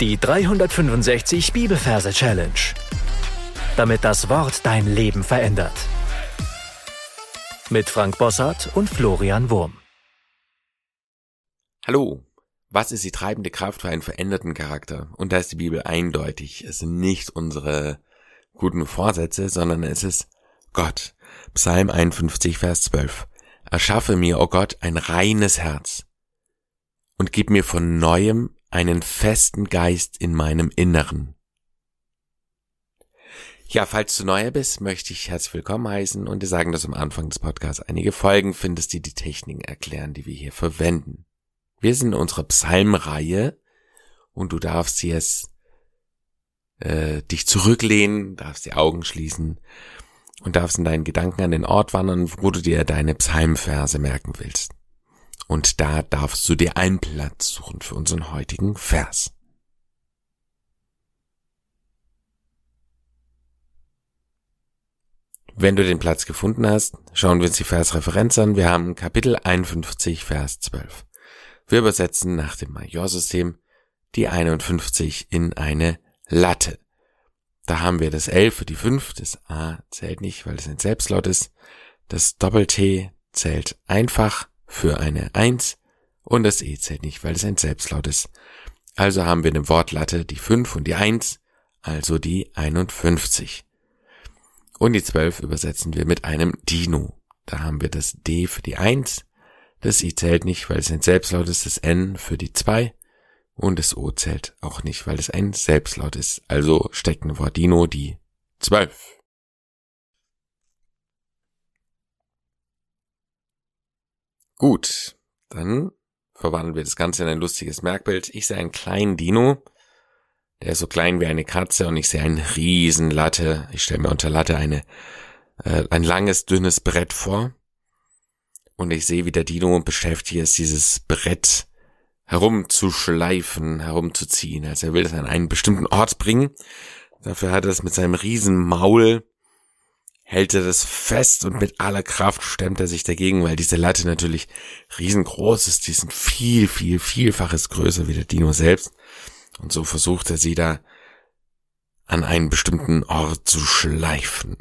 Die 365 Bibelverse Challenge. Damit das Wort dein Leben verändert. Mit Frank Bossart und Florian Wurm. Hallo. Was ist die treibende Kraft für einen veränderten Charakter? Und da ist die Bibel eindeutig. Es sind nicht unsere guten Vorsätze, sondern es ist Gott. Psalm 51, Vers 12. Erschaffe mir, o oh Gott, ein reines Herz und gib mir von neuem einen festen Geist in meinem Inneren. Ja, falls du neu bist, möchte ich herzlich willkommen heißen und dir sagen, dass am Anfang des Podcasts einige Folgen findest, die die Techniken erklären, die wir hier verwenden. Wir sind in unserer Psalmreihe und du darfst jetzt äh, dich zurücklehnen, darfst die Augen schließen und darfst in deinen Gedanken an den Ort wandern, wo du dir deine Psalmverse merken willst. Und da darfst du dir einen Platz suchen für unseren heutigen Vers. Wenn du den Platz gefunden hast, schauen wir uns die Versreferenz an. Wir haben Kapitel 51, Vers 12. Wir übersetzen nach dem Majorsystem die 51 in eine Latte. Da haben wir das L für die 5, das A zählt nicht, weil es ein Selbstlaut ist. Das Doppel-T zählt einfach für eine 1 und das E zählt nicht, weil es ein Selbstlaut ist. Also haben wir eine Wortlatte die 5 und die 1, also die 51. Und die 12 übersetzen wir mit einem Dino. Da haben wir das D für die 1, das I zählt nicht, weil es ein Selbstlaut ist, das N für die 2 und das O zählt auch nicht, weil es ein Selbstlaut ist. Also steckt ein Wort Dino die 12. Gut, dann verwandeln wir das Ganze in ein lustiges Merkbild. Ich sehe einen kleinen Dino, der ist so klein wie eine Katze und ich sehe einen riesen Latte. Ich stelle mir unter Latte eine, äh, ein langes, dünnes Brett vor. Und ich sehe, wie der Dino beschäftigt ist, dieses Brett herumzuschleifen, herumzuziehen. Also er will es an einen bestimmten Ort bringen. Dafür hat er es mit seinem riesen Maul hält er das fest und mit aller Kraft stemmt er sich dagegen, weil diese Latte natürlich riesengroß ist. Die sind viel, viel, vielfaches größer wie der Dino selbst. Und so versucht er sie da an einen bestimmten Ort zu schleifen.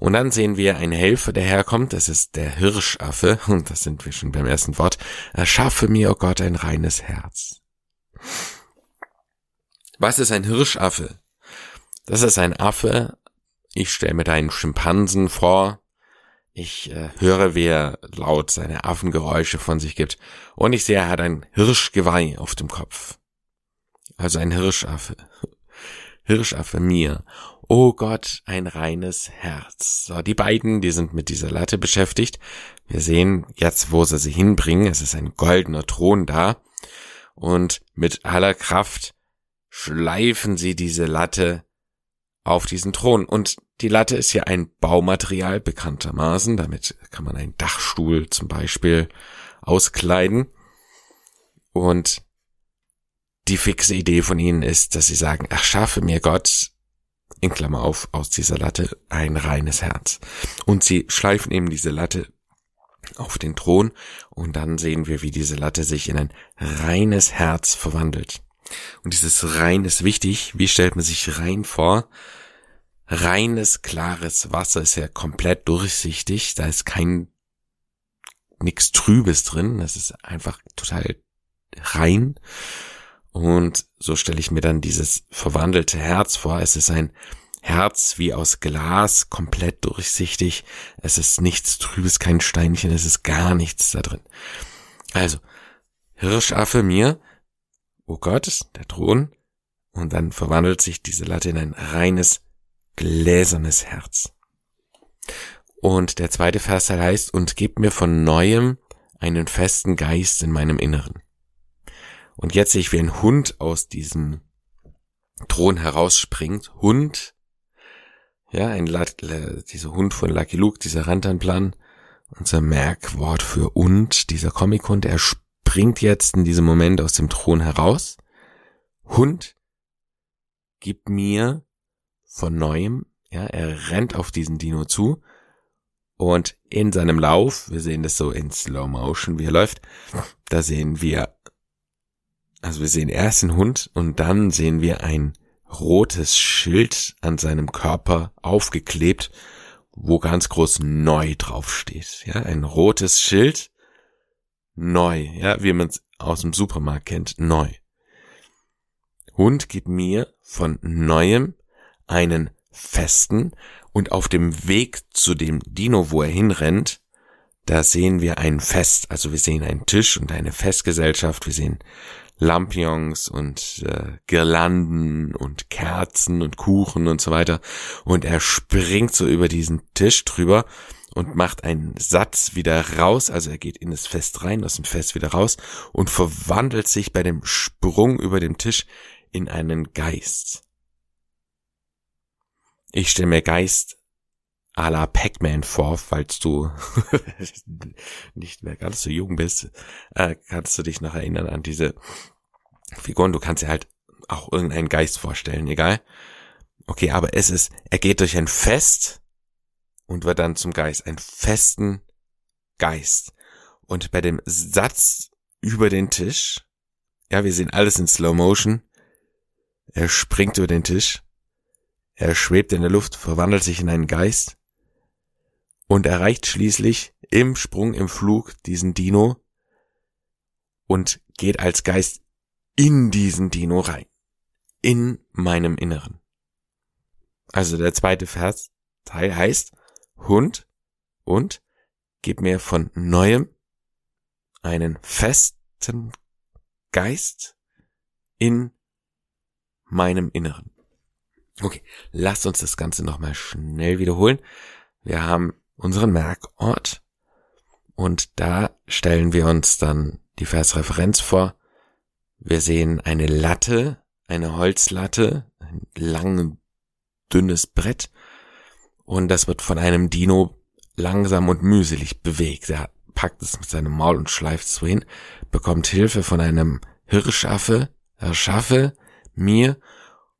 Und dann sehen wir einen Helfer, der herkommt. Das ist der Hirschaffe. Und das sind wir schon beim ersten Wort. Erschaffe mir, oh Gott, ein reines Herz. Was ist ein Hirschaffe? Das ist ein Affe, ich stelle mir da einen Schimpansen vor. Ich äh, höre, wie er laut seine Affengeräusche von sich gibt. Und ich sehe, er hat ein Hirschgeweih auf dem Kopf. Also ein Hirschaffe. Hirschaffe mir. Oh Gott, ein reines Herz. So, die beiden, die sind mit dieser Latte beschäftigt. Wir sehen jetzt, wo sie sie hinbringen. Es ist ein goldener Thron da. Und mit aller Kraft schleifen sie diese Latte auf diesen Thron. Und die Latte ist ja ein Baumaterial bekanntermaßen. Damit kann man einen Dachstuhl zum Beispiel auskleiden. Und die fixe Idee von ihnen ist, dass sie sagen, ach, schaffe mir Gott, in Klammer auf, aus dieser Latte ein reines Herz. Und sie schleifen eben diese Latte auf den Thron und dann sehen wir, wie diese Latte sich in ein reines Herz verwandelt. Und dieses rein ist wichtig. Wie stellt man sich rein vor? reines, klares Wasser ist ja komplett durchsichtig. Da ist kein nichts Trübes drin. Das ist einfach total rein. Und so stelle ich mir dann dieses verwandelte Herz vor. Es ist ein Herz wie aus Glas, komplett durchsichtig. Es ist nichts Trübes, kein Steinchen, es ist gar nichts da drin. Also, Hirschaffe mir, oh Gott, der Thron, und dann verwandelt sich diese Latte in ein reines gläsernes Herz. Und der zweite Vers heißt, und gib mir von neuem einen festen Geist in meinem Inneren. Und jetzt sehe ich, wie ein Hund aus diesem Thron herausspringt. Hund, ja, ein La dieser Hund von Lucky Luke, dieser Rantanplan, unser Merkwort für und, dieser Comic-Hund, er springt jetzt in diesem Moment aus dem Thron heraus. Hund, gib mir von neuem. Ja, er rennt auf diesen Dino zu und in seinem Lauf, wir sehen das so in Slow Motion, wie er läuft, da sehen wir Also wir sehen erst einen Hund und dann sehen wir ein rotes Schild an seinem Körper aufgeklebt, wo ganz groß neu draufsteht. Ja, ein rotes Schild, neu, ja, wie man es aus dem Supermarkt kennt, neu. Hund gibt mir von neuem einen festen und auf dem Weg zu dem Dino, wo er hinrennt, da sehen wir ein Fest, also wir sehen einen Tisch und eine Festgesellschaft, wir sehen Lampions und äh, Girlanden und Kerzen und Kuchen und so weiter. Und er springt so über diesen Tisch drüber und macht einen Satz wieder raus, also er geht in das Fest rein, aus dem Fest wieder raus und verwandelt sich bei dem Sprung über den Tisch in einen Geist. Ich stelle mir Geist à la Pac-Man vor, falls du nicht mehr ganz so jung bist, äh, kannst du dich noch erinnern an diese Figuren. Du kannst dir halt auch irgendeinen Geist vorstellen, egal. Okay, aber es ist, er geht durch ein Fest und wird dann zum Geist, einen festen Geist. Und bei dem Satz über den Tisch, ja, wir sehen alles in Slow Motion, er springt über den Tisch, er schwebt in der Luft, verwandelt sich in einen Geist und erreicht schließlich im Sprung, im Flug diesen Dino und geht als Geist in diesen Dino rein. In meinem Inneren. Also der zweite Vers Teil heißt Hund und gib mir von neuem einen festen Geist in meinem Inneren. Okay, lasst uns das Ganze nochmal schnell wiederholen. Wir haben unseren Merkort und da stellen wir uns dann die Versreferenz vor. Wir sehen eine Latte, eine Holzlatte, ein lang, dünnes Brett und das wird von einem Dino langsam und mühselig bewegt. Er packt es mit seinem Maul und schleift es so hin, bekommt Hilfe von einem Hirschaffe, erschaffe mir,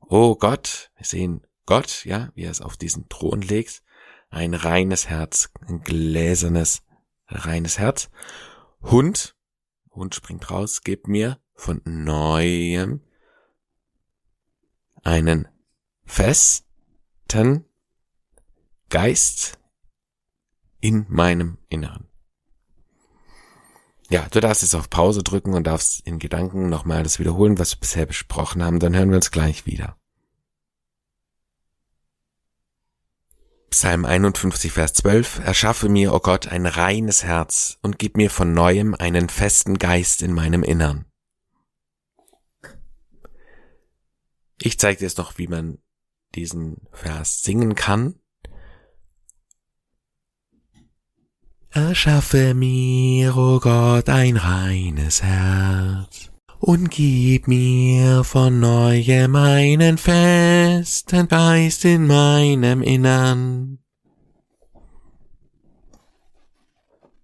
oh Gott, wir sehen Gott, ja, wie er es auf diesen Thron legt, ein reines Herz, ein gläsernes, reines Herz. Hund, Hund springt raus, gib mir von neuem einen festen Geist in meinem Inneren. Ja, du darfst jetzt auf Pause drücken und darfst in Gedanken nochmal das wiederholen, was wir bisher besprochen haben, dann hören wir uns gleich wieder. Psalm 51, Vers 12, Erschaffe mir, o oh Gott, ein reines Herz und gib mir von neuem einen festen Geist in meinem Innern. Ich zeige dir jetzt noch, wie man diesen Vers singen kann. Erschaffe mir, o oh Gott, ein reines Herz und gib mir von neuem einen festen Geist in meinem Innern.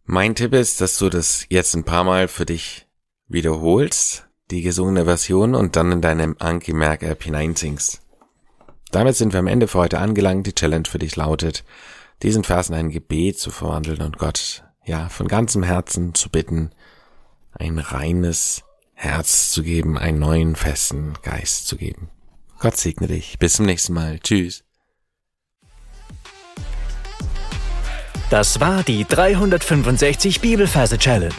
Mein Tipp ist, dass du das jetzt ein paar Mal für dich wiederholst, die gesungene Version und dann in deinem Anki Merk App hineinsingst. Damit sind wir am Ende für heute angelangt. Die Challenge für dich lautet, diesen Vers in ein Gebet zu verwandeln und Gott, ja, von ganzem Herzen zu bitten, ein reines Herz zu geben, einen neuen festen Geist zu geben. Gott segne dich. Bis zum nächsten Mal. Tschüss. Das war die 365 Bibelferse Challenge.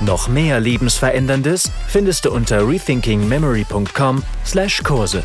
Noch mehr Lebensveränderndes findest du unter rethinkingmemory.com/Kurse.